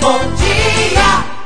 Bom dia.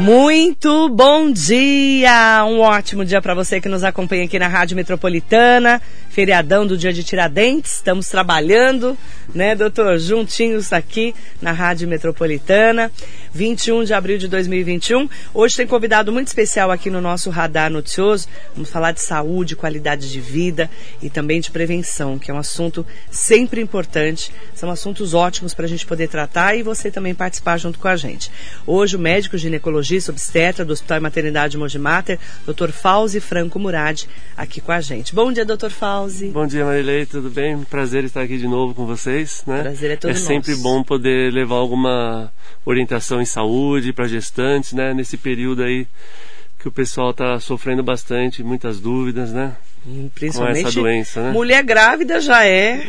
Muito bom dia! Um ótimo dia para você que nos acompanha aqui na Rádio Metropolitana. Feriadão do dia de Tiradentes, estamos trabalhando, né, doutor? Juntinhos aqui na Rádio Metropolitana. 21 de abril de 2021. Hoje tem convidado muito especial aqui no nosso radar noticioso. Vamos falar de saúde, qualidade de vida e também de prevenção, que é um assunto sempre importante. São assuntos ótimos para a gente poder tratar e você também participar junto com a gente. Hoje o médico ginecologista obstetra do Hospital e Maternidade Mogimater, Dr. Fauzi Franco Murad, aqui com a gente. Bom dia, Dr. Fauzi. Bom dia, Marilei, tudo bem? Prazer estar aqui de novo com vocês, né? Prazer é todo É sempre nosso. bom poder levar alguma orientação em saúde para gestantes, né? Nesse período aí que o pessoal está sofrendo bastante, muitas dúvidas, né? Principalmente Com essa doença, né? mulher grávida já é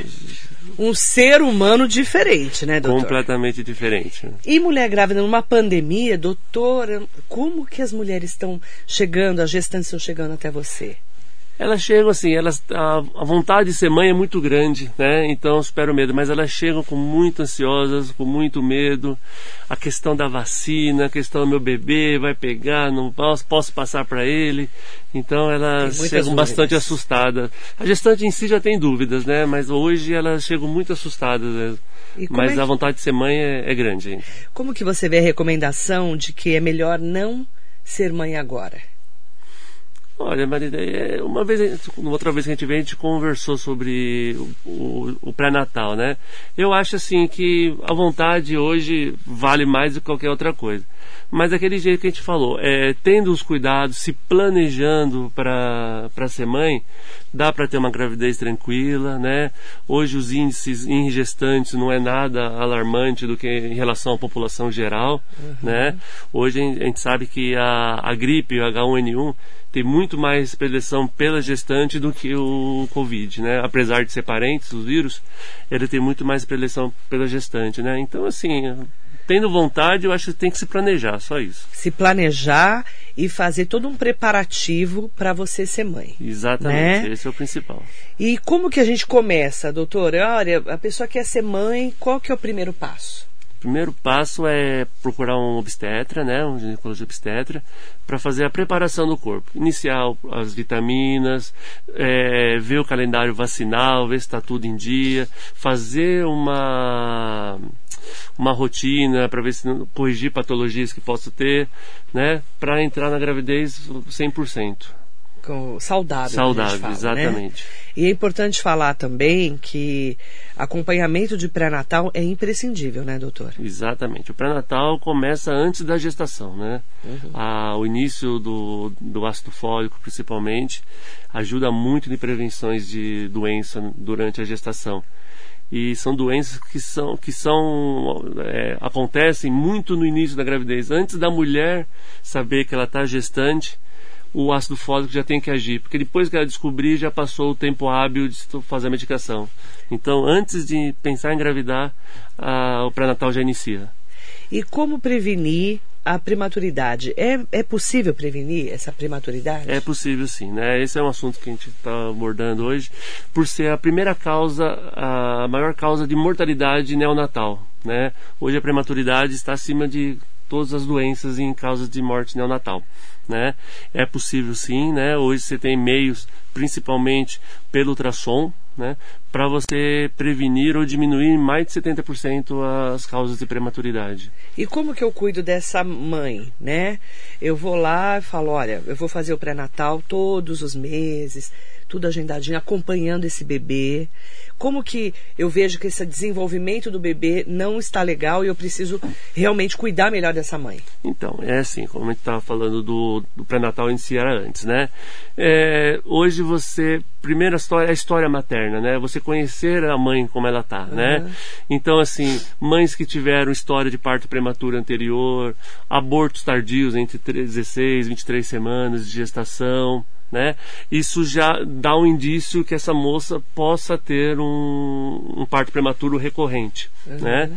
um ser humano diferente, né, doutor? Completamente diferente. E mulher grávida numa pandemia, doutora, como que as mulheres estão chegando, as gestantes estão chegando até você? Elas chegam assim, elas a, a vontade de ser mãe é muito grande, né? Então supera o medo, mas elas chegam com muito ansiosas, com muito medo. A questão da vacina, a questão do meu bebê vai pegar, não posso, posso passar para ele. Então elas chegam bastante dúvidas. assustadas. A gestante em si já tem dúvidas, né? Mas hoje elas chegam muito assustadas. né? Mas é que- a vontade de ser mãe é, é grande. Como que você vê a recomendação de que é melhor não ser mãe agora? Olha, Marida, é, uma vez, outra vez que a gente veio, a gente conversou sobre o, o- o pré-natal, né? Eu acho assim que a vontade hoje vale mais do que qualquer outra coisa. Mas daquele jeito que a gente falou, é, tendo os cuidados, se planejando para ser mãe, dá para ter uma gravidez tranquila, né? Hoje os índices em gestantes não é nada alarmante do que em relação à população geral, né? Hoje a gente- a gente sabe que a, a gripe, o H1N1, tem muito mais predileção pela gestante do que o Covid, né? Apesar de ser parentes, os vírus, ele tem muito mais predileção pela gestante, né? Então, assim, tendo vontade, eu acho que tem que se planejar, só isso. Se planejar e fazer todo um preparativo para você ser mãe. Exatamente, Né? esse é o principal. E como que a gente começa, doutora? Olha, a pessoa quer ser mãe, qual que é o primeiro passo? Primeiro passo é procurar um obstetra, né, um ginecologista obstetra, para fazer a preparação do corpo. Iniciar as vitaminas, é, ver o calendário vacinal, ver se está tudo em dia, fazer uma uma rotina para ver se corrigir patologias que possa ter, né, para entrar na gravidez 100%. Saudável. Saudável, fala, né? exatamente. E é importante falar também que acompanhamento de pré-natal é imprescindível, né, doutor? Exatamente. O pré-natal começa antes da gestação, né? Ah, o início do, do ácido fólico, principalmente, ajuda muito em prevenções de doença durante a gestação. E são doenças que são que são é, acontecem muito no início da gravidez, antes da mulher saber que ela está gestante. O ácido fólico já tem que agir, porque depois que ela descobrir, já passou o tempo hábil de fazer a medicação. Então, antes de pensar em engravidar, ah, o pré-natal já inicia. E como prevenir a prematuridade? É, é possível prevenir essa prematuridade? É possível sim, né? Esse é um assunto que a gente está abordando hoje, por ser a primeira causa, a maior causa de mortalidade neonatal, né? Hoje a prematuridade está acima de todas as doenças em causas de morte neonatal, né? É possível sim, né? Hoje você tem meios, principalmente pelo ultrassom, né? Para você prevenir ou diminuir em mais de 70% as causas de prematuridade. E como que eu cuido dessa mãe, né? Eu vou lá e falo, olha, eu vou fazer o pré-natal todos os meses, tudo agendadinho, acompanhando esse bebê. Como que eu vejo que esse desenvolvimento do bebê não está legal e eu preciso realmente cuidar melhor dessa mãe? Então, é assim, como a gente estava falando do, do pré-natal em si era antes, né? É, hoje você, primeira história é a história materna, né? Você conhecer a mãe como ela tá, né? Então, assim, mães que tiveram história de parto prematuro anterior, abortos tardios entre 16 e 23 semanas de gestação, né? Isso já dá um indício que essa moça possa ter um, um parto prematuro recorrente, uhum. né?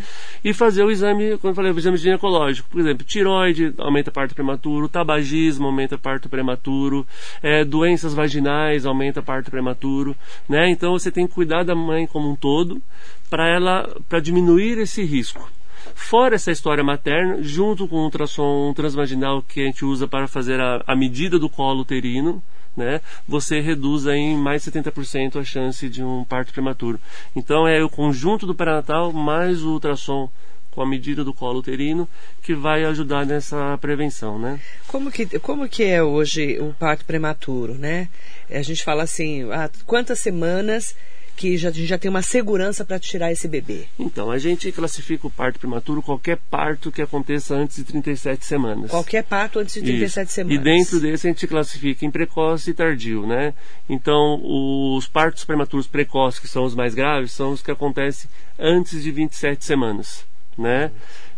E fazer o exame, quando eu falei, o exame ginecológico, por exemplo, tiroide aumenta parto prematuro, tabagismo aumenta parto prematuro, é, doenças vaginais aumenta parto prematuro, né? Então você tem que cuidar da mãe como um todo para ela, para diminuir esse risco. Fora essa história materna, junto com o ultrassom transvaginal que a gente usa para fazer a, a medida do colo uterino, né, você reduz em mais 70% a chance de um parto prematuro. Então é o conjunto do pré-natal mais o ultrassom com a medida do colo uterino que vai ajudar nessa prevenção, né? Como que, como que é hoje o parto prematuro, né? A gente fala assim, ah, quantas semanas que já, já tem uma segurança para tirar esse bebê? Então, a gente classifica o parto prematuro qualquer parto que aconteça antes de 37 semanas. Qualquer parto antes de 37 Isso. semanas. E dentro desse a gente classifica em precoce e tardio, né? Então, os partos prematuros precoces, que são os mais graves, são os que acontecem antes de 27 semanas, né?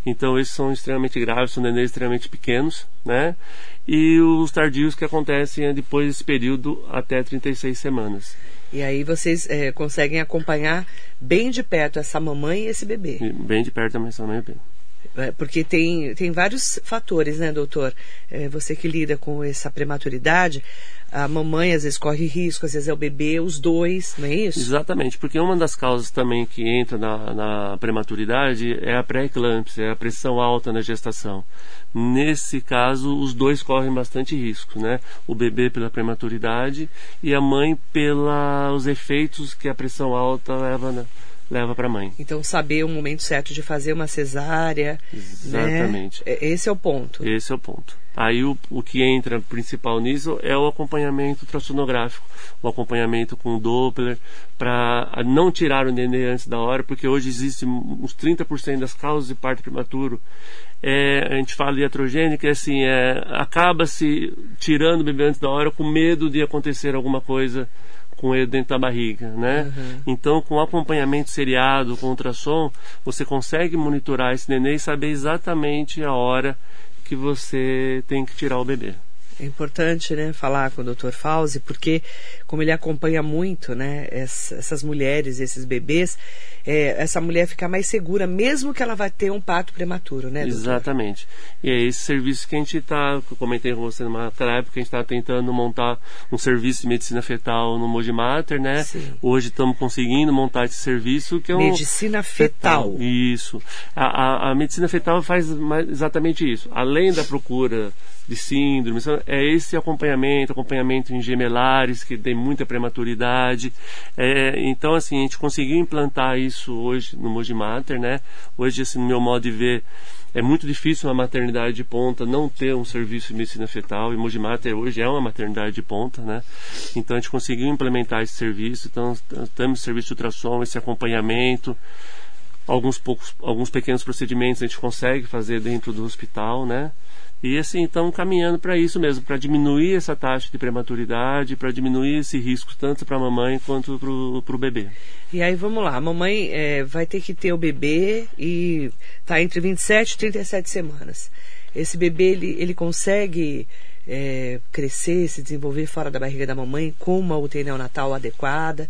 Então, esses são extremamente graves, são nenês extremamente pequenos, né? E os tardios que acontecem depois desse período até 36 semanas. E aí vocês é, conseguem acompanhar bem de perto essa mamãe e esse bebê. Bem de perto também essa mamãe e bebê. É, porque tem, tem vários fatores, né, doutor? É, você que lida com essa prematuridade, a mamãe às vezes corre risco, às vezes é o bebê, os dois, não é isso? Exatamente, porque uma das causas também que entra na, na prematuridade é a pré-eclâmpsia, é a pressão alta na gestação. Nesse caso, os dois correm bastante risco, né? O bebê pela prematuridade e a mãe pelos efeitos que a pressão alta leva na, leva para a mãe. Então, saber o momento certo de fazer uma cesárea. Né? Exatamente. Né? Esse é o ponto. Esse é o ponto. Aí o, o que entra principal nisso é o acompanhamento ultrassonográfico, o acompanhamento com Doppler, para não tirar o nenê antes da hora, porque hoje existe uns 30% das causas de parto prematuro. É, a gente fala de iatrogênica, é assim, é, acaba-se tirando o bebê antes da hora com medo de acontecer alguma coisa com ele dentro da barriga, né? Uhum. Então, com acompanhamento seriado, com ultrassom, você consegue monitorar esse neném e saber exatamente a hora que você tem que tirar o bebê. É importante, né, falar com o Dr. Fauzi, porque como ele acompanha muito, né, essas mulheres, esses bebês, é, essa mulher fica mais segura, mesmo que ela vai ter um parto prematuro, né, doutor? Exatamente. E é esse serviço que a gente está, eu comentei com você numa época, a gente está tentando montar um serviço de medicina fetal no Mogi Mater, né? Sim. Hoje estamos conseguindo montar esse serviço que é um... Medicina fetal. fetal. Isso. A, a, a medicina fetal faz exatamente isso. Além da procura de síndromes. É esse acompanhamento, acompanhamento em gemelares, que tem muita prematuridade. É, então, assim, a gente conseguiu implantar isso hoje no Mogi Mater, né? Hoje, assim, no meu modo de ver, é muito difícil uma maternidade de ponta não ter um serviço de medicina fetal. E Mogi Mater hoje é uma maternidade de ponta, né? Então, a gente conseguiu implementar esse serviço. Então, temos serviço de ultrassom, esse acompanhamento alguns poucos alguns pequenos procedimentos a gente consegue fazer dentro do hospital né e assim, estão caminhando para isso mesmo, para diminuir essa taxa de prematuridade, para diminuir esse risco tanto para a mamãe quanto para o bebê. E aí vamos lá, a mamãe é, vai ter que ter o bebê e está entre 27 e 37 semanas. Esse bebê ele, ele consegue é, crescer, se desenvolver fora da barriga da mamãe com uma UTI neonatal adequada.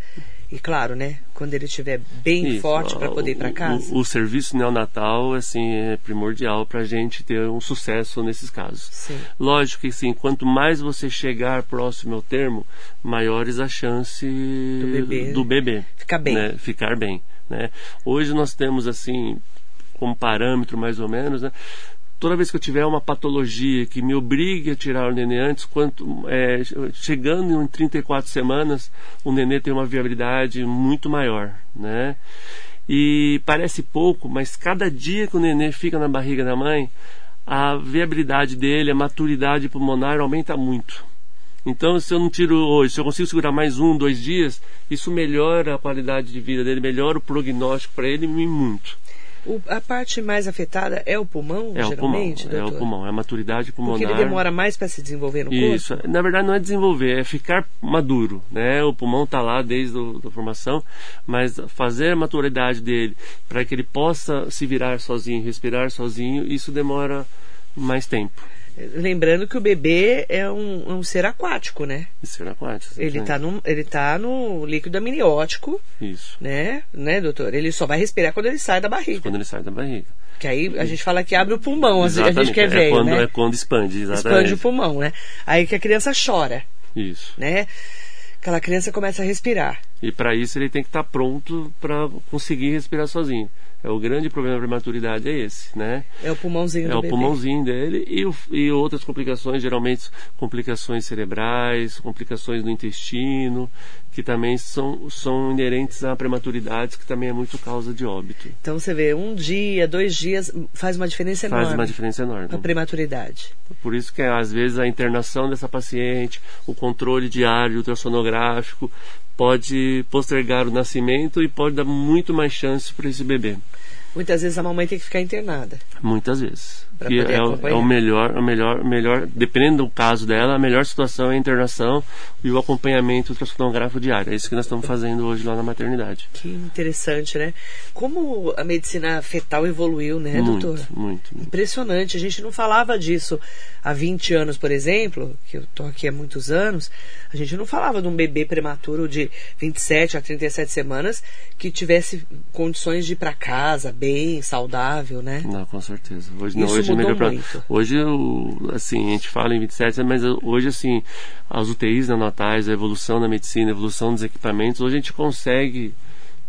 E claro, né? Quando ele estiver bem Isso, forte para poder ir para casa. O, o, serviço neonatal assim, é primordial para a gente ter um sucesso nesses casos. Sim. Lógico que sim, quanto mais você chegar próximo ao termo, maiores a chance do bebê, do bebê ficar bem. Né? Ficar bem. Né? Hoje nós temos assim como parâmetro mais ou menos, né? Toda vez que eu tiver uma patologia que me obrigue a tirar o nenê antes, quanto, é, chegando em 34 semanas, o nenê tem uma viabilidade muito maior, né? E parece pouco, mas cada dia que o nenê fica na barriga da mãe, a viabilidade dele, a maturidade pulmonar aumenta muito. Então, se eu não tiro hoje, se eu consigo segurar mais um, dois dias, isso melhora a qualidade de vida dele, melhora o prognóstico para ele muito. O, a parte mais afetada é o pulmão, é geralmente, o pulmão, doutor? É o pulmão, é a maturidade pulmonar. Porque ele demora mais para se desenvolver no Isso. corpo? Na verdade, não é desenvolver, é ficar maduro. Né? O pulmão está lá desde a formação, mas fazer a maturidade dele para que ele possa se virar sozinho, respirar sozinho, isso demora mais tempo. Lembrando que o bebê é um, um ser aquático, né? Ser aquático. Ele tá, no, ele tá no líquido amniótico, Isso. né? Né, doutor? Ele só vai respirar quando ele sai da barriga. Quando ele sai da barriga. Que aí a gente fala que abre o pulmão, a gente Exatamente. quer é, ver, quando, né? é quando expande, exatamente. Expande o pulmão, né? Aí que a criança chora, Isso. né? Aquela criança começa a respirar. E para isso ele tem que estar pronto para conseguir respirar sozinho. É o grande problema da prematuridade é esse, né? É o pulmãozinho É do o bebê. pulmãozinho dele e, o- e outras complicações, geralmente complicações cerebrais, complicações no intestino, que também são, são inerentes à prematuridade, que também é muito causa de óbito. Então você vê, um dia, dois dias, faz uma diferença Faz enorme uma diferença enorme. a prematuridade. Por isso que às vezes a internação dessa paciente, o controle diário ultrassonográfico pode postergar o nascimento e pode dar muito mais chance para esse bebê. Muitas vezes a mamãe tem que ficar internada. Muitas vezes. Que é, o- é o melhor, o melhor, melhor, dependendo do caso dela, a melhor situação é a internação e o acompanhamento ultrassonográfico diário. É isso que nós estamos fazendo hoje lá na maternidade. Que interessante, né? Como a medicina fetal evoluiu, né, muito, doutor? muito, muito. Impressionante. A gente não falava disso há 20 anos, por exemplo, que eu tô aqui há muitos anos. A gente não falava de um bebê prematuro de 27 a 37 semanas que tivesse condições de ir para casa bem, saudável, né? Não, com certeza. Hoje não, hoje mudou melhor pra- muito. Hoje, assim, a gente fala em 27, mas hoje, assim, as UTIs neonatais, a evolução da medicina, a evolução dos equipamentos, hoje a gente consegue,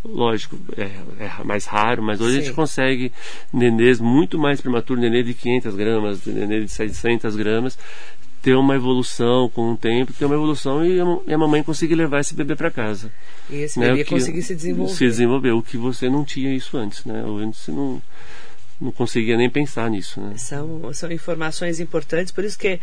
lógico, é, é mais raro, mas hoje a Sim. gente consegue nenês muito mais prematuro, nenê de 500 gramas, nenê de 600 gramas, ter uma evolução com o tempo, ter uma evolução e a, e a mamãe conseguir levar esse bebê para casa. E esse né? bebê conseguir se desenvolver. Se desenvolver, o que você não tinha isso antes, né? Antes você não, não conseguia nem pensar nisso, né? São, são informações importantes, por isso que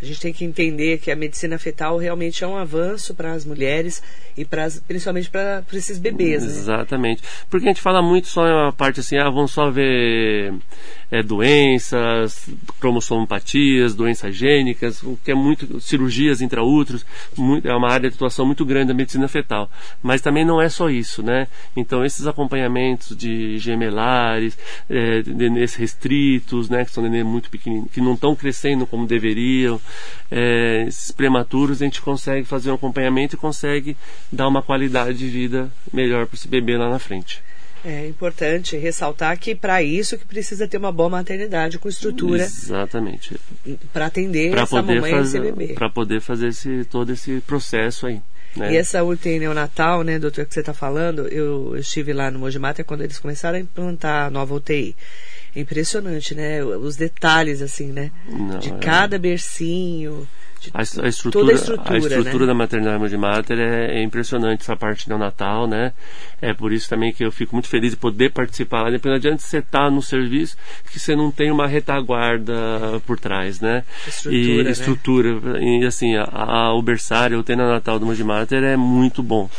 a gente tem que entender que a medicina fetal realmente é um avanço para as mulheres e para as- principalmente para esses bebês, né? Exatamente. Porque a gente fala muito só a parte assim, ah, vamos só ver é, doenças, cromossomopatias, doenças gênicas, o que é muito cirurgias intraúteros, muito, é uma área de atuação muito grande da medicina fetal. Mas também não é só isso, né? Então esses acompanhamentos de gemelares, é, nenês restritos, né, que são nenês muito pequeninos, que não estão crescendo como deveriam, é, esses prematuros a gente consegue fazer um acompanhamento e consegue dar uma qualidade de vida melhor para esse bebê lá na frente. É importante ressaltar que para isso que precisa ter uma boa maternidade com estrutura Exatamente. para atender Para essa mamãe e esse fazer, bebê. para poder fazer esse, todo esse processo aí. Né? E essa UTI neonatal, né, doutor, que você está falando, eu, eu estive lá no Mojimata quando eles começaram a implantar a nova UTI. É impressionante, né? Os detalhes, assim, né? Não, de é- cada bercinho. de A, a toda estrutura, a estrutura, estrutura né? da maternidade de Mater é, é impressionante, essa parte neonatal, né? É por isso também que eu fico muito feliz de poder participar lá. Não adianta você estar no serviço que você não tem uma retaguarda por trás, né? Estrutura, e né? estrutura. E assim, a, a, o berçário, o natal do Mojimater é muito bom.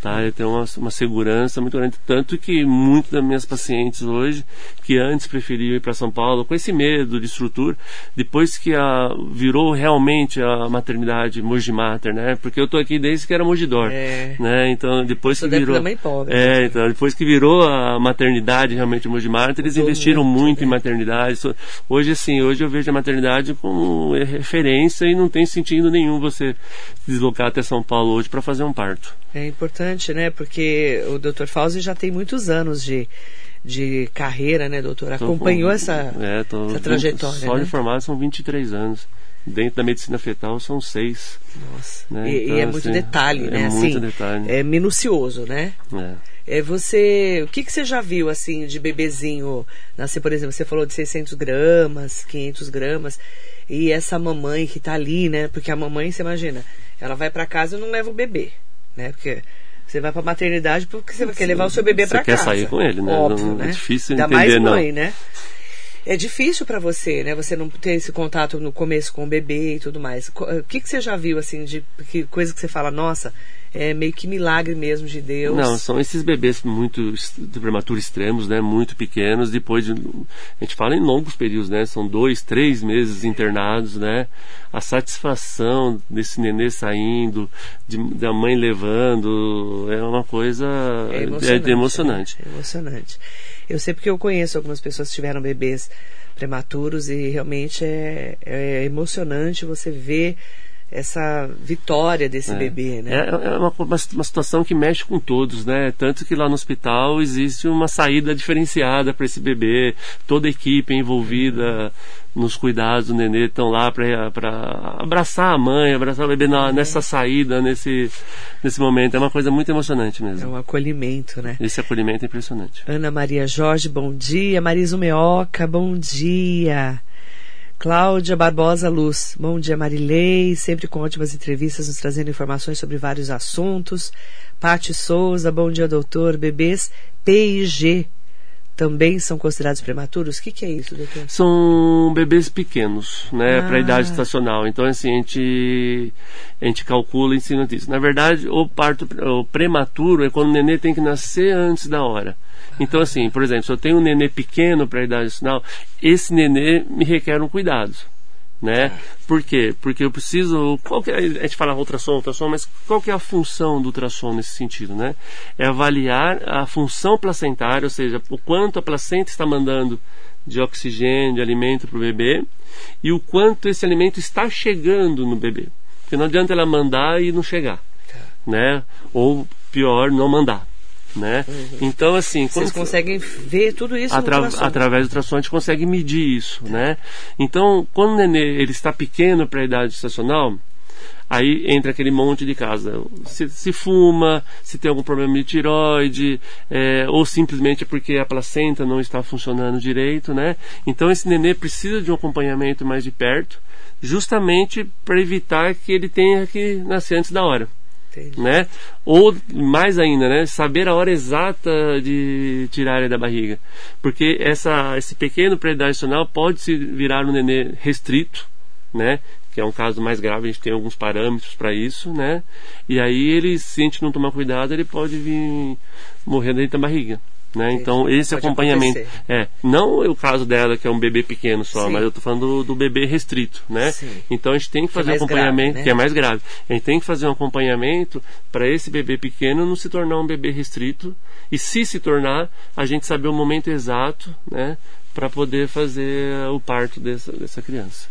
Tá, ele tem uma, uma segurança muito grande, tanto que muitas das minhas pacientes hoje, que antes preferiam ir para São Paulo com esse medo de estrutura, depois que a, virou realmente a maternidade Mogi Mater, né? Porque eu tô aqui desde que era Mogidor, É. né? Então depois que virou, pobre. é, então depois que virou a maternidade realmente Mogi Mater, eles investiram muito, muito, né? em maternidade. Hoje assim, hoje eu vejo a maternidade como referência e não tem sentido nenhum você se deslocar até São Paulo hoje para fazer um parto. É importante, né? Porque o Dr. Fauzi já tem muitos anos de, de carreira, né, doutor? Acompanhou com- essa, é, tô- essa trajetória, Só né? de formado são 23 anos. Dentro da medicina fetal são seis. Nossa. né? E, e Então, é muito assim, detalhe, é né? muito assim, detalhe. É minucioso, né? É. É você, o que, que você já viu assim de bebezinho nascer, por exemplo, você falou de 600 gramas, 500 gramas, e essa mamãe que tá ali, né? Porque a mamãe, você imagina, ela vai para casa e não leva o bebê, né? Porque você vai para maternidade porque você quer levar o seu bebê Você para quer casa. sair com ele, né? Óbvio, Não- é né? difícil Ainda entender, mais não. mãe, né? É difícil para você, né? Você não ter esse contato no começo com o bebê e tudo mais. Co- O que, que você já viu, assim, de que coisa que você fala, nossa, é meio que milagre mesmo de Deus. Não, são esses bebês muito est- de prematuro extremos, né? Muito pequenos. Depois de, a gente fala em longos períodos, né? São dois, três meses internados, né? A satisfação desse nenê saindo, de, da mãe levando, é uma coisa É é- emocionante. é emocionante. É emocionante. Eu sei porque eu conheço algumas pessoas que tiveram bebês prematuros e realmente é, é emocionante você ver essa vitória desse É. bebê, né? É, é uma, uma, uma situação que mexe com todos, né? Tanto que lá no hospital existe uma saída diferenciada para esse bebê, toda a equipe envolvida nos cuidados do nenê estão lá para abraçar a mãe, abraçar o bebê na- nessa saída, nesse, nesse momento. É uma coisa muito emocionante É mesmo. um acolhimento, né? Esse acolhimento é impressionante. Ana Maria Jorge, bom dia. Marisa Meoca, bom dia. Cláudia Barbosa Luz, bom dia Marilei, sempre com ótimas entrevistas, nos trazendo informações sobre vários assuntos. Pati Souza, bom dia doutor. Bebês PIG também são considerados prematuros? O que, que é isso, doutor? São bebês pequenos, né, Ah. para a idade estacional. Então, assim, a gente, a gente calcula em cima disso. Na verdade, o parto o prematuro é quando o nenê tem que nascer antes da hora. Então, assim, por exemplo, se eu tenho um nenê pequeno para a idade estacional, esse nenê me requer um cuidado. Né? Por quê? Porque eu preciso. Qual que é, a gente fala ultrassom, ultrassom, mas qual que é a função do ultrassom nesse sentido? Né? É avaliar a função placentária, ou seja, o quanto a placenta está mandando de oxigênio, de alimento para o bebê e o quanto esse alimento está chegando no bebê. Porque não adianta ela mandar e não chegar, né? Ou pior, não mandar, né? Então assim, Uhum. Vocês conseguem ver tudo isso Atra- através do ultrassom a gente consegue medir isso, né? Então, quando o nenê ele está pequeno para a idade estacional, aí entra aquele monte de casa. Se, se fuma, se tem algum problema de tiroide, é, ou simplesmente é porque a placenta não está funcionando direito, né? Então esse nenê precisa de um acompanhamento mais de perto, justamente para evitar que ele tenha que nascer antes da hora Né? Ou mais ainda, né? Saber a hora exata de tirar ele da barriga, porque essa esse pequeno pré-dacional pode se virar um nenê restrito, né? Que é um caso mais grave, a gente tem alguns parâmetros para isso, né? E aí ele, se a gente não tomar cuidado, ele pode vir morrer dentro da barriga. Né? Então esse Pode acompanhamento acontecer. é não o caso dela que é um bebê pequeno só, Sim. mas eu tô falando do, do bebê restrito, né? Sim. Então a gente tem que Que é fazer um mais grave, acompanhamento né? que é mais grave. A gente tem que fazer um acompanhamento para esse bebê pequeno não se tornar um bebê restrito e se se tornar, a gente saber o momento exato, né, para poder fazer o parto dessa, dessa criança.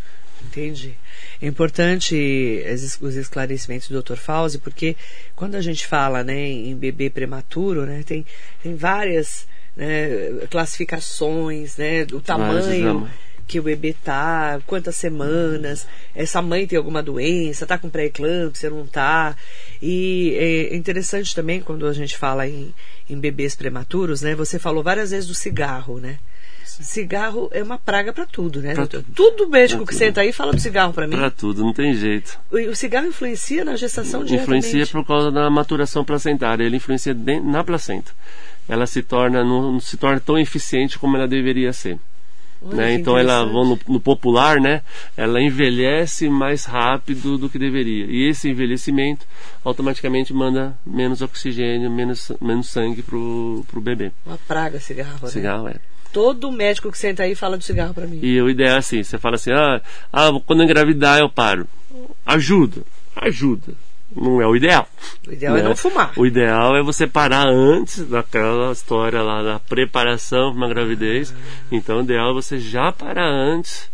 Entendi. É importante os esclarecimentos do Dr. Fauzi, porque quando a gente fala né, em bebê prematuro, né, tem, tem várias né, classificações, né, do Vários tamanho que o bebê tá, quantas semanas, essa mãe tem alguma doença, tá com pré-eclâmpsia, não tá. E é interessante também quando a gente fala em, em bebês prematuros, né? Você falou várias vezes do cigarro, né? Cigarro é uma praga para tudo, né? Pra tudo. Médico que tudo. senta aí fala do cigarro para mim. Para tudo, não tem jeito. O, cigarro influencia na gestação Influencia diretamente. por causa da maturação placentária, ele influencia na placenta. Ela se torna não, não se torna tão eficiente como ela deveria ser. Olha né? Então ela no, no popular, né? Ela envelhece mais rápido do que deveria. E esse envelhecimento automaticamente manda menos oxigênio, menos, menos sangue pro, pro bebê. Uma praga cigarro, né? Cigarro é. Todo médico que senta aí fala do cigarro para mim. E o ideal é assim, você fala assim, ah, ah, quando eu engravidar eu paro. Ajuda, ajuda. Não é o ideal. O ideal é né? não fumar. O ideal é você parar antes daquela história lá da preparação para uma gravidez. Então o ideal é você já parar antes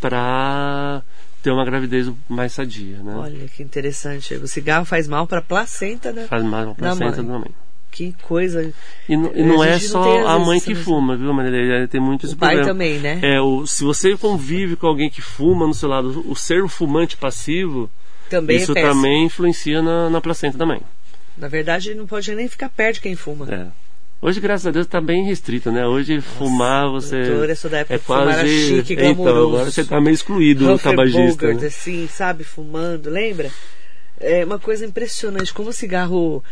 para ter uma gravidez mais sadia, né? Olha que interessante. O cigarro faz mal para placenta, né? Faz mais uma placenta mãe. Que coisa. E, não- e não é não só às a mãe que fuma, viu, Maria? Tem muito esse O pai problema. também, né? É, o, se você convive com alguém que fuma no seu lado, o ser o fumante passivo, Também isso é também influencia na, na placenta da mãe. Na verdade, não pode nem ficar perto de quem fuma. É. Hoje, graças a Deus, está bem restrito, né? Hoje, fumar, você. doutor, eu sou da época é quase. chique, então, agora você está meio excluído do tabagista. Bogart, Né? assim, sabe, fumando, lembra? É uma coisa impressionante, como o cigarro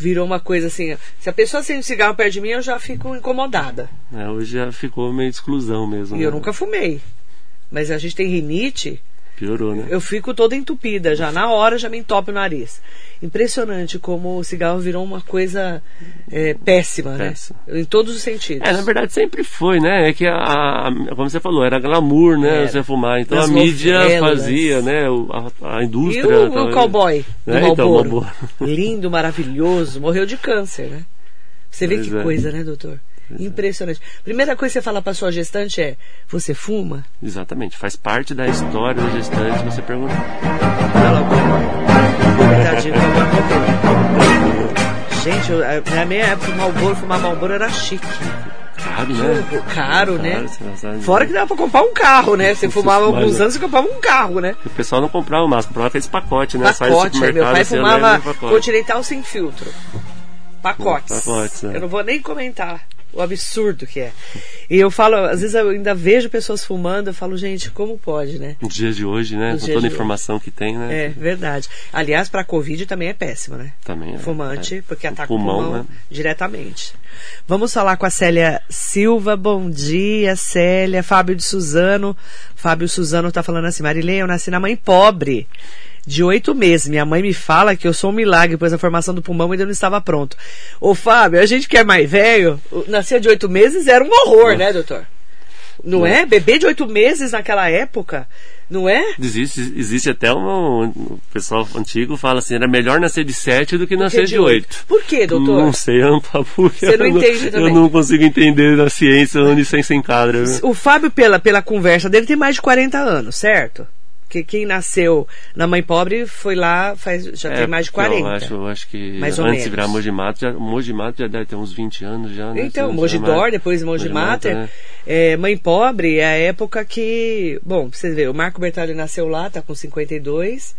virou uma coisa assim. Se a pessoa acende um cigarro perto de mim, eu já fico incomodada. É, hoje já ficou meio de exclusão mesmo. E eu né? nunca fumei. Mas a gente tem rinite, Piorou, né? eu fico toda entupida, já na hora já me entope o nariz. Impressionante como o cigarro virou uma coisa é, péssima, Péssima. né? Em todos os sentidos. É, na verdade sempre foi, né? É que a, a- como você falou, era glamour, né? Era. Você fumar. Então Nas a mídia novelas. fazia, né? o- A, a E indústria. o, o talvez- cowboy do É, então. Lindo, maravilhoso, morreu de câncer, né? Você vê Pois que é. coisa, né, doutor? Impressionante. Primeira coisa que você fala para sua gestante é: você fuma? Exatamente. Faz parte da história da gestante você perguntar. Fala Coitadinho, Gente, eu- na minha época, o Malboro, fumar Malboro era chique. Caro, né? Caro, né? sabe. Fora que dava pra comprar um carro, né? Você fumava Mas- alguns anos, você comprava um carro, né? O pessoal não comprava mais, comprava aqueles pacotes, né? Pacote, meu pai você fumava pacote. Continental sem filtro. Pacotes. Pacotes, é. Eu não vou nem comentar o absurdo que é. E eu falo, às vezes eu ainda vejo pessoas fumando, eu falo, gente, como pode, né? Nos dias de hoje, né? Com toda a informação que tem, né? É, verdade. Aliás, pra Covid também é péssimo, né? Também é. Fumante, É. porque O ataca pulmão, o pulmão né? diretamente. Vamos falar com a Célia Silva. Bom dia, Célia. Fábio de Suzano. Fábio Suzano tá falando assim, Marilene, eu nasci na mãe pobre. De oito meses. Minha mãe me fala que eu sou um milagre, pois a formação do pulmão ainda não estava pronto. Ô, Fábio, a gente que é mais velho, nascer de oito meses era um horror, né, doutor? Não é? Bebê de oito meses naquela época, não é? Existe, existe até um, o pessoal antigo fala assim, era melhor nascer de sete do que nascer de de oito. Por quê, doutor? Não sei, é um Você não eu entende eu também? não consigo entender da ciência onde isso se enquadra. O Fábio, pela, pela conversa dele, tem mais de 40 anos, certo? Que quem nasceu na mãe pobre foi lá, faz, já tem mais de porque 40. Eu acho, eu acho que Mais ou antes menos. de virar Mogimato, já, Mogimato já deve ter uns 20 anos já, né? Então, Mogidor, chama- depois Mogi Mater. né? É, mãe pobre é a época que. Bom, pra você ver, o Marco Bertalli nasceu lá, tá com 52.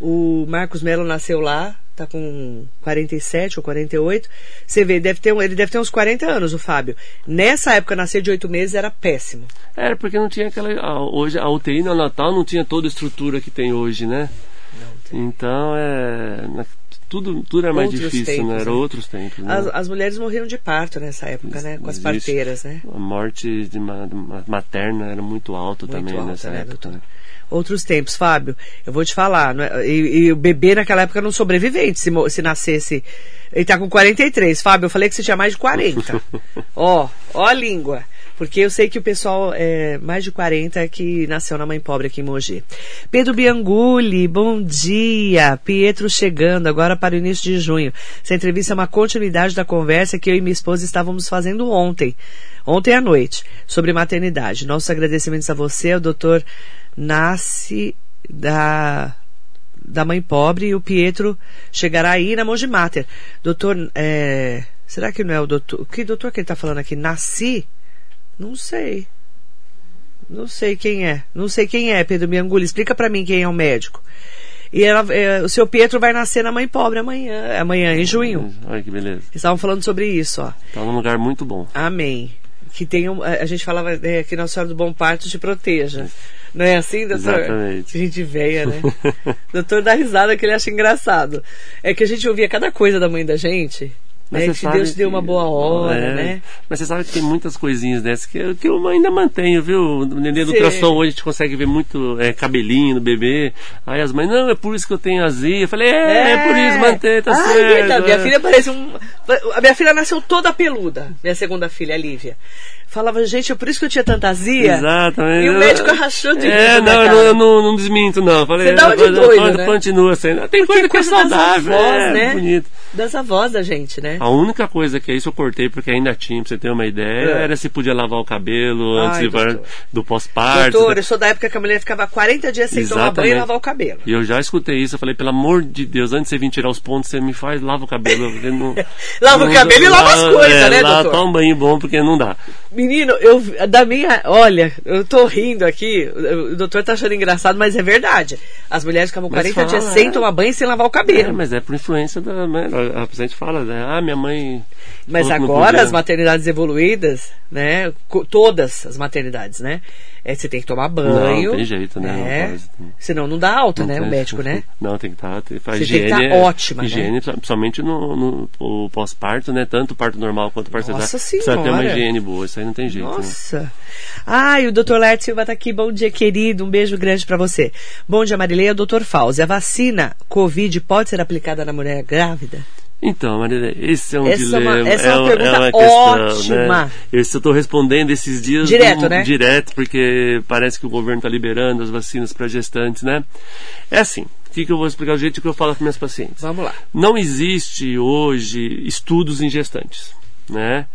O Marcos Melo nasceu lá, tá com 47 ou 48. Você vê, deve ter, ele deve ter uns 40 anos, o Fábio. Nessa época, nascer de 8 meses era péssimo. Era porque não tinha aquela. a- hoje a UTI no Natal não tinha toda a estrutura que tem hoje, né? Então é. Tudo, tudo era mais Outros difícil, tempos, né? Era né? outros tempos. Né? As, as mulheres morriam de parto nessa época, né? Com as Existe. parteiras, né? A morte de ma- materna era muito Muito também alta, nessa né, época. doutor? né? Outros tempos, Fábio, eu vou te falar, é- e, e o bebê naquela época era um sobrevivente, se, se nascesse. Ele tá com 43, Fábio, eu falei que você tinha mais de 40. ó, ó a língua. Porque eu sei que o pessoal é mais de 40 é que nasceu na mãe pobre aqui em Mogi. Pedro Bianguli, bom dia. Pietro chegando agora para o início de junho. Essa entrevista é uma continuidade da conversa que eu e minha esposa estávamos fazendo ontem, ontem à noite, sobre maternidade. Nossos agradecimentos a você, ao doutor Nasce da da mãe pobre e o Pietro chegará aí na Mogi Mater. Doutor, é, será que não é o doutor? Que doutor que ele está falando aqui? Nasci? Não sei. Não sei quem é. Não sei quem é, Pedro Mianguli. Explica para mim quem é o médico. E ela, é, o seu Pietro vai nascer na mãe pobre amanhã, amanhã em junho. Olha que beleza. Eles estavam falando sobre isso, ó. Tá num lugar muito bom. Amém. Que tenham, a a gente falava é, que Nossa Senhora do Bom Parto te proteja. Não é assim, doutor? Exatamente. Gente velha, né? doutor dá risada que ele acha engraçado. É que a gente ouvia cada coisa da mãe da gente. Né? você Que Deus te deu uma boa hora, é, né? Mas você sabe que tem muitas coisinhas dessas que, eu- que eu ainda mantenho, viu? Neném do ultrassom hoje a gente consegue ver muito é, cabelinho no bebê. Aí as mães, não, é por isso que eu tenho azia. Eu falei, é, é, por isso, mantém, tá Ai, certo. verdade. Minha é. filha parece um. A minha filha nasceu toda peluda. Minha segunda filha, a Lívia. Falava, gente, é por isso que eu tinha tanta azia. Exatamente. E o médico rachou de É, na não, eu não, não, não desminto, não. Falei, Você dá uma de é, doido, né? Continua sendo. Tem coisa que é saudável, avós, é, né? bonito. Das avós da gente, né? A única coisa que isso eu cortei porque ainda tinha, pra você ter uma ideia, É. era se podia lavar o cabelo antes Ai, de var- doutor. do pós-parto. Doutor, eu sou da época que a mulher ficava 40 dias sem tomar banho e Exatamente. lavar o cabelo. E eu já escutei isso, eu falei, pelo amor de Deus, antes de você vir tirar os pontos, você me faz, lava o cabelo. não- Lava o não- cabelo e lava as coisas, é, né, doutor? Toma um banho bom, porque não dá. Menino, eu da minha, olha, eu tô rindo aqui, o doutor tá achando engraçado, mas é verdade. As mulheres ficavam Mas 40 fala, dias é. sem tomar banho e sem lavar o É, cabelo. mas é por influência da. né, A, paciente fala, né, ah, minha mãe. Mas agora as maternidades evoluídas, né? Todas as maternidades, né? É, você tem que tomar banho. Não, tem jeito, né? Não É, pode. senão não dá alta, né? Não O tem- médico, né? Não, tem que estar. Tem, a Você tem que higiene, tá ótima, né? Higiene, principalmente no, no, o pós-parto, né? Tanto o parto normal quanto o parto Nossa cesáreo. Precisa ter uma Senhora. higiene boa, isso aí não tem jeito. né? Nossa. Ai, o Dr. Laerte Silva tá aqui. Bom dia, querido. Um beijo grande pra você. Bom dia, Marileia. Dr. Fauzi, a vacina Covid pode ser aplicada na mulher grávida? Então, Marília, esse é um Essa é uma- dilema. essa é uma um- pergunta questão, ótima. Né? Eu estou respondendo esses dias Direto, um- né? Direto, porque parece que o governo está liberando as vacinas para gestantes, né? É assim, o que, que eu vou explicar? O jeito que eu falo com minhas pacientes. Vamos lá. Não existe hoje estudos em gestantes, né?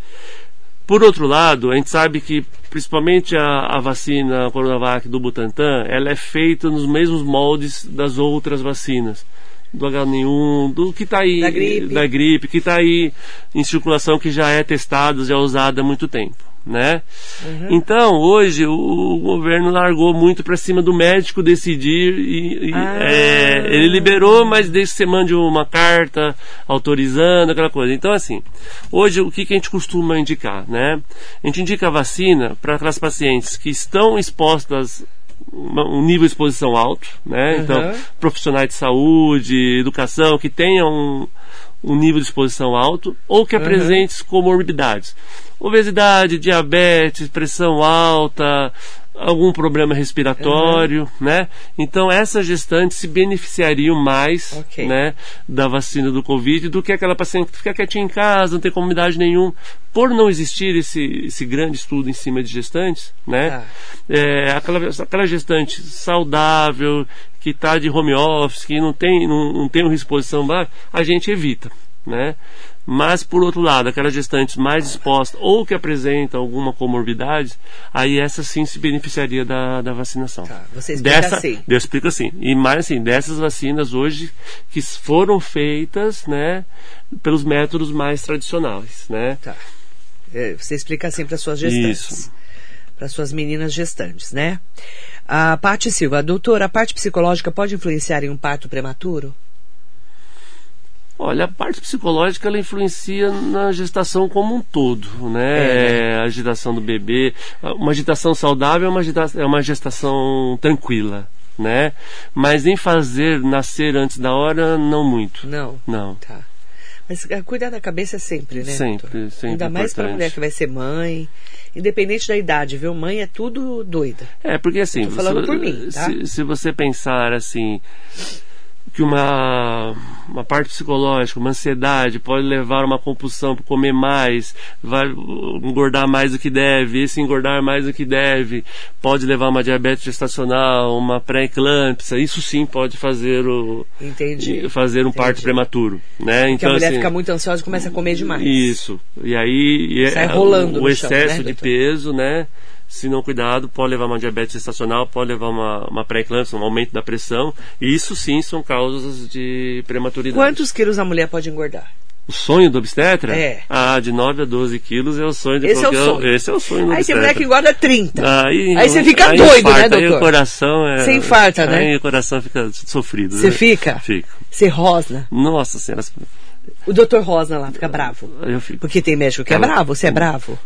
Por outro lado, a gente sabe que principalmente a, a vacina Coronavac do Butantan, ela é feita nos mesmos moldes das outras vacinas do H1N1, do que está aí Da gripe. da gripe, que está aí em circulação, que já é testado, já é usado há muito tempo. Né? Uhum. Então, hoje, o, o governo largou muito para cima do médico decidir e, e, Ah. é, ele liberou, mas desde que você mande uma carta autorizando, aquela coisa. Então, assim, hoje o que, que a gente costuma indicar? Né? A gente indica a vacina para aquelas pacientes que estão expostas um nível de exposição alto, né? Uhum. Então, profissionais de saúde, educação, que tenham um, um nível de exposição alto ou que apresentem comorbidades. Obesidade, diabetes, pressão alta, algum problema respiratório, né? Então essas gestantes se beneficiariam mais, Ok. né, da vacina do Covid do que aquela paciente que fica quietinha em casa, não tem comunidade nenhum. Por não existir esse, esse grande estudo em cima de gestantes, né? Tá. é, aquela, aquela gestante saudável, que está de home office, que não tem, não, não tem uma exposição baixa, a gente evita, né? Mas, por outro lado, aquelas gestantes mais expostas ou que apresentam alguma comorbidade, aí essa sim se beneficiaria da, da vacinação. Tá, você explica Dessa, assim. Eu explico assim. E mais assim, dessas vacinas hoje que foram feitas, né, pelos métodos mais tradicionais, né? Tá. É, Você explica assim para suas gestantes. Isso. Para suas meninas gestantes, né? A Paty Silva, doutora, a parte psicológica pode influenciar em um parto prematuro? Olha, a parte psicológica ela influencia na gestação como um todo, né? É, A agitação do bebê, uma agitação saudável é uma é uma gestação tranquila, né? Mas em fazer nascer antes da hora, não muito. Não. Não. Tá. Mas ah, cuidar da cabeça é sempre, né? Sempre, doutor? sempre Ainda mais para mulher que vai ser mãe, independente da idade, viu? Mãe é tudo doida. É, porque assim, Tô falando se, por mim, tá? se, se você pensar assim que uma, uma parte psicológica, uma ansiedade pode levar a uma compulsão para comer mais, vai engordar mais do que deve, esse engordar mais do que deve pode levar a uma diabetes gestacional, uma pré-eclâmpsia, isso sim pode fazer o Entendi. fazer um parto Entendi. prematuro, né? Porque então a mulher assim, fica muito ansiosa e começa a comer demais. isso. E aí e é, rolando o no chão, excesso né, de doutor? peso, né? Se não cuidado, pode levar uma diabetes gestacional, pode levar uma, uma pré-eclâmpsia, um aumento da pressão. E isso sim são causas de prematuridade. Quantos quilos a mulher pode engordar? O sonho do obstetra? É. Ah, de 9 a 12 quilos é o sonho de Esse é o qualquer- sonho. Esse é o sonho do Aí obstetra. mulher que engorda 30. Aí, Aí você fica aí doido, infarta, né, Aí doutor? o coração é. Você infarta, né? Aí o coração fica sofrido. Você né? fica? Fica. Você rosna. Nossa senhora. O doutor rosna lá, fica bravo. Eu fico. Porque tem médico que é Tá. bravo, você é bravo.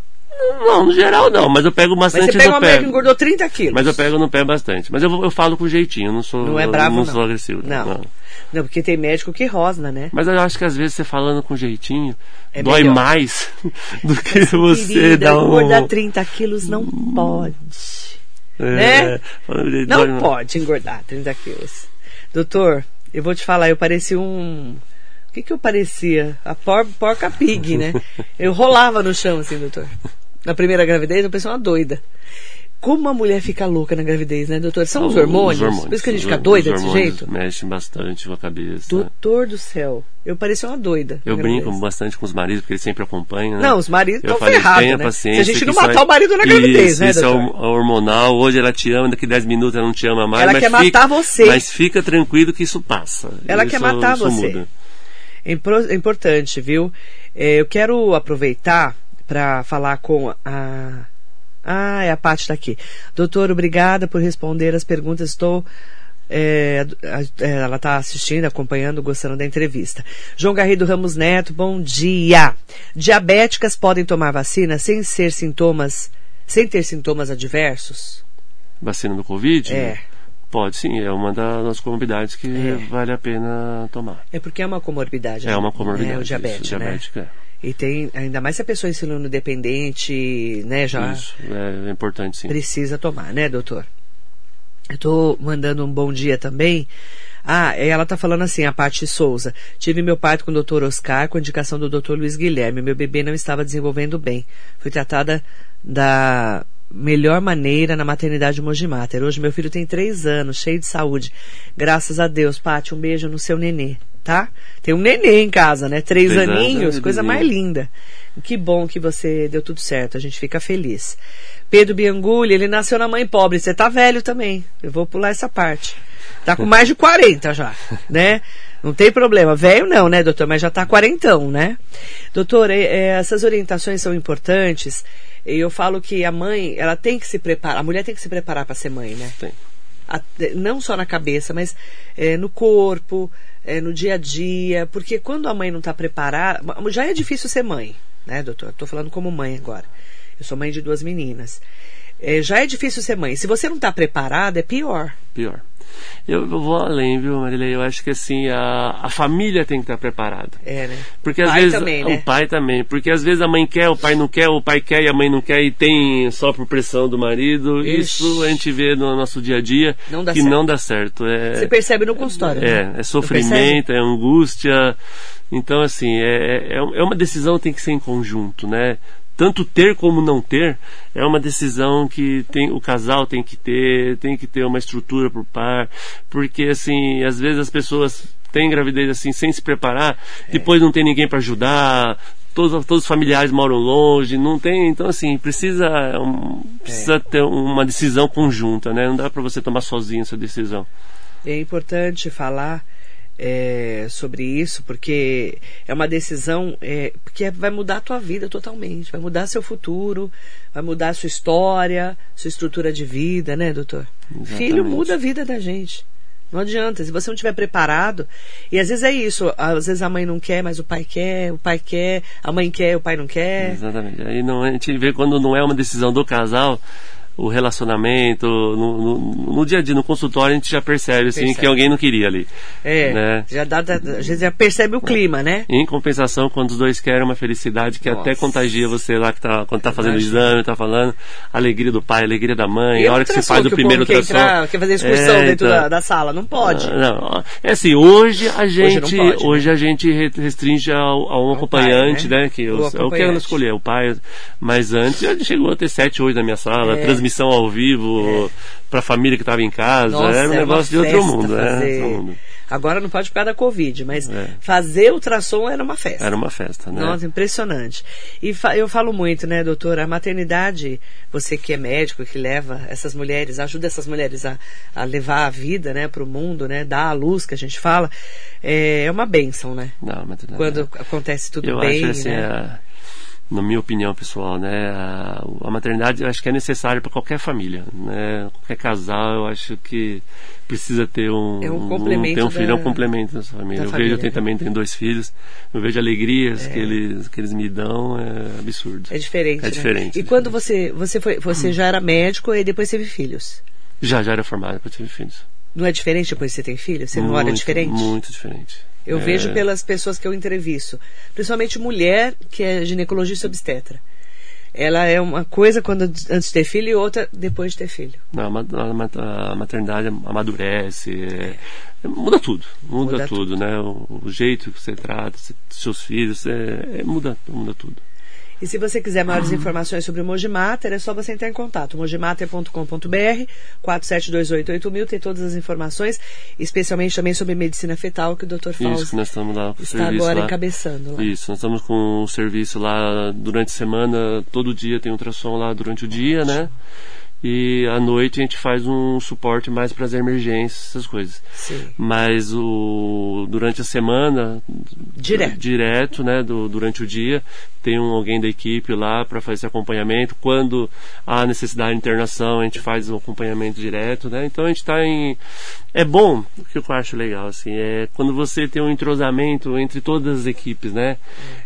Não, no geral não, mas eu pego Mas bastante você pega uma pé. mulher que engordou 30 quilos. Mas eu pego no pé bastante. Mas eu, eu falo com jeitinho, eu não sou, Não é bravo, não não. sou agressivo. Não. Não, porque tem médico que rosna, né? Mas eu acho que às vezes você falando com jeitinho É dói melhor. mais do que você Querida, dá um. engordar 30 quilos não pode. É, né? Não dói- pode engordar 30 quilos. Doutor, eu vou te falar, eu parecia um. O que, que eu parecia? A por, porca pig, né? Eu rolava no chão, assim, doutor. Na primeira gravidez, eu pensei uma doida. Como a mulher fica louca na gravidez, né, doutor? São os hormônios? Por isso que a gente fica doida desse hormônios jeito? Mexem bastante com a cabeça. Doutor do céu, eu parecia uma doida. Eu brinco gravidez. bastante com os maridos, porque eles sempre acompanham. Né? Não, os maridos estão ferrados, né? paciência. Se a gente não matar é- o marido na gravidez, isso, né, Isso é doutor? hor- hormonal. Hoje ela te ama, daqui 10 minutos ela não te ama mais. Ela quer fica- matar você. Mas fica tranquilo que isso passa. Ela Isso- quer matar você. muda. É é importante, viu? É, eu quero aproveitar para falar com a. Ah, é a Paty tá aqui. Doutor, obrigada por responder as perguntas. Estou. é, é, ela está assistindo, acompanhando, gostando da entrevista. João Garrido Ramos Neto, bom dia. Diabéticas podem tomar vacina sem ser sintomas, sem ter sintomas adversos? Vacina do Covid? É. Pode sim, é uma das comorbidades que É. vale a pena tomar. É porque é uma comorbidade. É uma né? comorbidade. É, o diabetes, isso, né? é. E tem, ainda mais se a pessoa é insulino dependente, né, já Isso, é, é importante sim. precisa tomar, né, doutor? Eu tô mandando um bom dia também. Ah, ela tá falando assim, a Paty Souza. Tive meu parto com o doutor Oscar, com indicação do doutor Luiz Guilherme. Meu bebê não estava desenvolvendo bem. Fui tratada da melhor maneira na maternidade Mogimater. Hoje meu filho tem três anos, cheio de saúde. Graças a Deus, Paty, um beijo no seu nenê. Tá? Tem um neném em casa, né? Três, Três anos, aninhos, é coisa bebezinho. mais linda. Que bom que você deu tudo certo, a gente fica feliz. Pedro Biangulli, ele nasceu na mãe pobre, você tá velho também. Eu vou pular essa parte. Tá com mais de 40 já, né? Não tem problema. Velho não, né, doutor? Mas já tá quarentão, né? Doutor, é, é, essas orientações são importantes. E eu falo que a mãe, ela tem que se preparar, a mulher tem que se preparar para ser mãe, né? Tem. Não só na cabeça, mas é, no corpo, é, no dia a dia, porque quando a mãe não está preparada, já é difícil ser mãe, né, doutor? Estou falando como mãe agora. Eu sou mãe de duas meninas. É, já é difícil ser mãe. Se você não está preparada, é pior. Pior. Eu, eu vou além, viu, Marilei? Eu acho que assim, a, a família tem que estar preparada. É, né? Porque O às pai vezes. também, né? O pai também. Porque às vezes a mãe quer, o pai não quer, o pai quer e a mãe não quer e tem só por pressão do marido. Ixi. Isso a gente vê no nosso dia a dia Não dá que certo. não dá certo. É, Você percebe no consultório, né? é, é Não percebe? sofrimento, é angústia. Então, assim, é, é, é uma decisão que tem que ser em conjunto, né? Tanto ter como não ter é uma decisão que tem, o casal tem que ter, tem que ter uma estrutura por par, porque assim, às vezes as pessoas têm gravidez assim sem se preparar, depois não tem ninguém para ajudar, todos, todos os familiares moram longe, não tem, então assim, precisa, um, precisa ter uma decisão conjunta, né? Não dá para você tomar sozinho essa decisão. É importante falar é, sobre isso, porque é uma decisão é, que vai mudar a tua vida totalmente, vai mudar seu futuro, vai mudar a sua história, sua estrutura de vida, né, doutor? Exatamente. Filho muda a vida da gente. Não adianta, se você não estiver preparado, e às vezes é isso, às vezes a mãe não quer, mas o pai quer, o pai quer, a mãe quer, o pai não quer. Exatamente. Aí não, a gente vê quando não é uma decisão do casal, o relacionamento, no, no, no dia a dia, no consultório, a gente já percebe, assim, Percebe. que alguém não queria ali. É, né? já dá, a gente já percebe o clima, né? Em compensação, quando os dois querem uma felicidade que até Nossa. contagia você lá que tá, quando tá fazendo o exame, tá falando, a alegria do pai, a alegria da mãe, E a hora que você ultrassom faz o primeiro quer ultrassom. entrar, quer fazer excursão É, dentro então. da, da sala, não pode. Ah, Não, é assim, hoje a gente, não pode, hoje né? a gente re- restringe ao, a um acompanhante, pai, né? né? Que O os- é o que acompanhante. ela escolher, o pai. Mas antes já chegou a ter sete hoje na minha sala, É. transmissão ao vivo pra família que estava em casa, Nossa, era um é uma negócio de outro mundo, né? fazer- Outro mundo. Agora não pode por causa da Covid, mas É. fazer ultrassom era uma festa. Era uma festa, né? Nossa, impressionante. E fa- eu falo muito, né, doutora? A maternidade, você que é médico, que leva essas mulheres, ajuda essas mulheres a, a levar a vida, né, para o mundo, né, dar a luz que a gente fala, é, é uma bênção, né? Não, não, Quando acontece tudo eu bem, acho assim, né? a- na minha opinião pessoal, né, a, a maternidade eu acho que é necessário para qualquer família, né, qualquer casal, eu acho que precisa ter um, É um complemento ter um filho, é um da- complemento da sua família. da eu família, vejo, eu tenho, também tenho dois filhos, eu vejo alegrias que eles que eles me dão, é absurdo. É diferente, É né? diferente. E quando você você foi, você já era médico e depois teve filhos? Já já era formado para ter filhos. Não é diferente depois que você tem filho? Você não olha Muito, diferente? Muito diferente. Eu É, vejo pelas pessoas que eu entrevisto, principalmente mulher que é ginecologista obstetra. Ela é uma coisa quando antes de ter filho e outra depois de ter filho. Não, a ma- a ma- a maternidade amadurece, é- muda tudo, muda, Muda tudo, né? O, o jeito que você trata se- seus filhos, é, é- muda, muda tudo. E se você quiser maiores informações sobre o Mojimater, é só você entrar em contato. mojimater.com.br 47288000 tem todas as informações, especialmente também sobre medicina fetal que o Dr. Isso, Fausto nós estamos lá está serviço agora lá. encabeçando lá. Isso, nós estamos com o serviço lá durante a semana, todo dia tem ultrassom lá durante o dia, né? E à noite a gente faz um suporte mais para as emergências, essas coisas. Sim. Mas o durante a semana Direto. direto, né, do, durante o dia, tem um, alguém da equipe lá para fazer esse acompanhamento. Quando há necessidade de internação, a gente faz o acompanhamento direto, né? Então a gente está em é bom, o que eu acho legal assim, é quando você tem um entrosamento entre todas as equipes, né?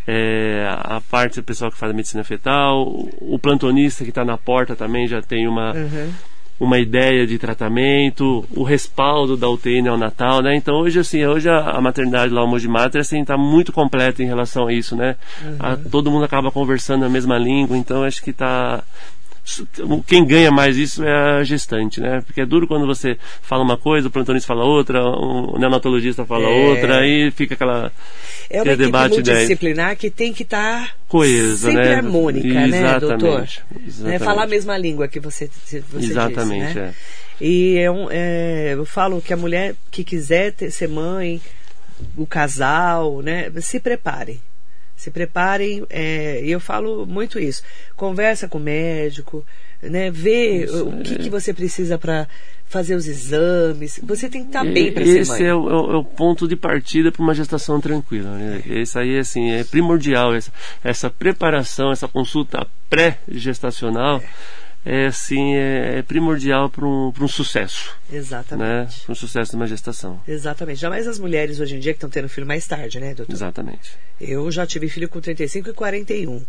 É, a parte do pessoal que faz a medicina fetal, o plantonista que está na porta também já tem uma Uhum. uma ideia de tratamento, o respaldo da UTI neonatal, né? Então hoje assim, hoje a, a maternidade lá, o Mogi Mater, assim, tá muito completa em relação a isso, né? A- todo mundo acaba conversando a mesma língua, então acho que tá quem ganha mais isso é a gestante, né? Porque é duro quando você fala uma coisa, o plantonista fala outra, o neonatologista fala É. outra, aí fica aquela É uma debate multidisciplinar que tem que estar coesa, sempre né? harmônica, né, doutor? Exatamente, exatamente. falar a mesma língua que você, você Exatamente, disse, né? é. E é um, é, eu falo que a mulher que quiser ter- ser mãe, o casal, né? Se preparem. Se preparem, é, e eu falo muito isso. Conversa com o médico, né? Vê Isso, o que, é. que você precisa para fazer os exames. Você tem que estar bem para ser Esse é o, é o- é o ponto de partida para uma gestação tranquila. Né? Esse aí assim, é primordial. Essa, essa preparação, essa consulta pré-gestacional é, assim, é, é primordial para um, pra um sucesso. né? Exatamente. Para um sucesso de uma gestação. Exatamente. Jamais as mulheres hoje em dia que estão tendo filho mais tarde, né, doutor? Exatamente. Eu já tive filho com 35 e 41.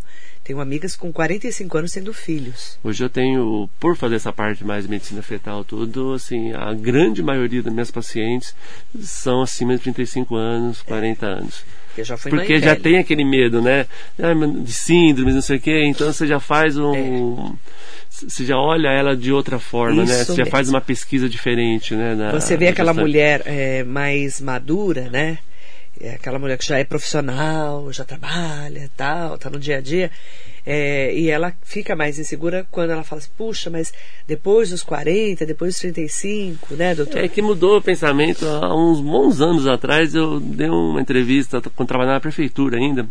Tenho amigas com 45 anos tendo filhos. Hoje eu tenho, por fazer essa parte mais de medicina fetal, tudo, assim, a grande maioria das minhas pacientes são acima de 35 anos, 40 anos. Eu já fui Porque já velha. tem aquele medo, né? Ah, De síndromes, não sei o quê. Então você já faz um. Você já olha ela de outra forma, né? Isso Você já mesmo. faz uma pesquisa diferente, né? na- Você vê aquela mulher é, mais madura, né? É aquela mulher que já é profissional, já trabalha, tal, tá no dia a dia. É, e ela fica mais insegura quando ela fala assim, puxa, mas depois dos 40, depois dos 35, né, doutor? É que mudou o pensamento. Há uns bons anos atrás eu dei uma entrevista, quando trabalhava na prefeitura ainda,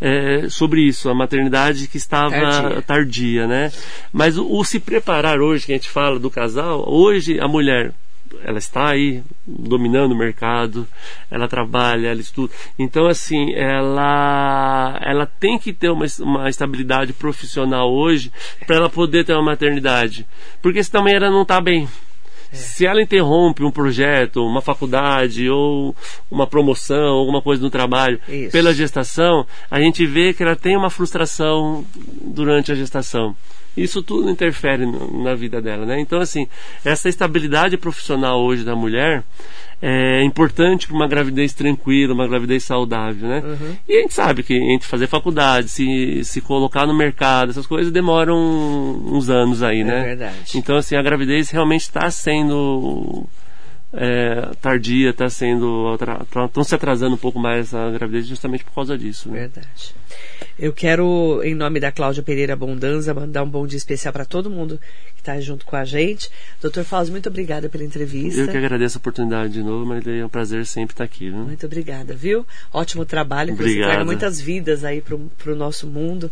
é, sobre isso, a maternidade que estava Tardia. tardia, né? Mas o, o se preparar hoje, que a gente fala do casal, hoje a mulher ela está aí dominando o mercado, ela trabalha, ela estuda. Então, assim, ela, ela tem que ter uma, uma estabilidade profissional hoje para ela poder ter uma maternidade. Porque senão também ela não está bem. Se ela interrompe um projeto, uma faculdade ou uma promoção, alguma coisa no trabalho Isso. pela gestação, a gente vê que ela tem uma frustração durante a gestação. Isso tudo interfere no- na vida dela, né? Então, assim, essa estabilidade profissional hoje da mulher é importante para uma gravidez tranquila, uma gravidez saudável, né? E a gente sabe que entre fazer faculdade, se, se colocar no mercado, essas coisas demoram uns anos aí, né? verdade. Então, assim, a gravidez realmente está sendo é, tardia, está sendo. Estão se atrasando um pouco mais a gravidez justamente por causa disso. Né? Verdade. Eu quero, em nome da Cláudia Pereira Bondanza, mandar um bom dia especial para todo mundo que está junto com a gente. Doutor Fausto, muito obrigada pela entrevista. Eu que agradeço a oportunidade de novo, mas é um prazer sempre estar aqui. Viu? Muito obrigada, viu? Ótimo trabalho, que você traga muitas vidas aí para o nosso mundo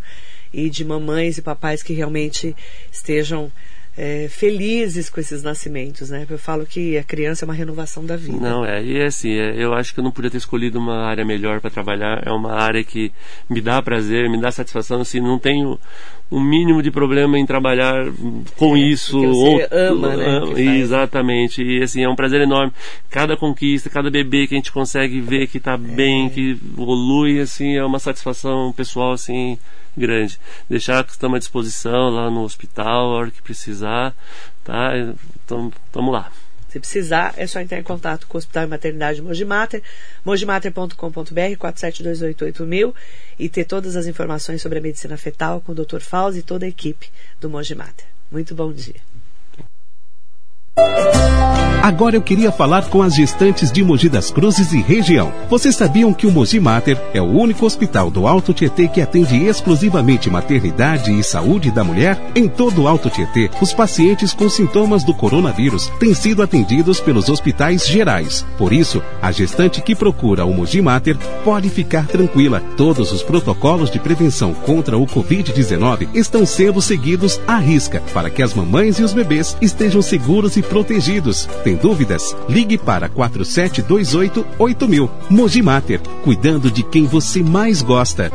e de mamães e papais que realmente estejam é, felizes com esses nascimentos, né? Eu falo que a criança é uma renovação da vida. Não, é, e é assim, é, eu acho que eu não podia ter escolhido uma área melhor para trabalhar. É uma área que me dá prazer, me dá satisfação. Assim, não tenho o mínimo de problema em trabalhar com isso. É, porque você ama, né, faz. Exatamente. E assim, é um prazer enorme. Cada conquista, cada bebê que a gente consegue ver que está É. bem, que evolui, assim, é uma satisfação pessoal, assim, grande. Deixar que estamos à disposição lá no hospital, a hora que precisar, tá? Então, tamo lá. Se precisar, é só entrar em contato com o Hospital e Maternidade Mogimater, mogimater.com.br, 472888000 e ter todas as informações sobre a medicina fetal com o Dr. Fauzi e toda a equipe do Mogimater. Muito bom dia. Agora eu queria falar com as gestantes de Mogi das Cruzes e região. Vocês sabiam que o Mogi Mater é o único hospital do Alto Tietê que atende exclusivamente maternidade e saúde da mulher? Em todo o Alto Tietê, os pacientes com sintomas do coronavírus têm sido atendidos pelos hospitais gerais. Por isso, a gestante que procura o Mogi Mater pode ficar tranquila. Todos os protocolos de prevenção contra o Covid-19 estão sendo seguidos à risca para que as mamães e os bebês estejam seguros e protegidos. Tem dúvidas? Ligue para 4728 8000. Mogi Mater, cuidando de quem você mais gosta.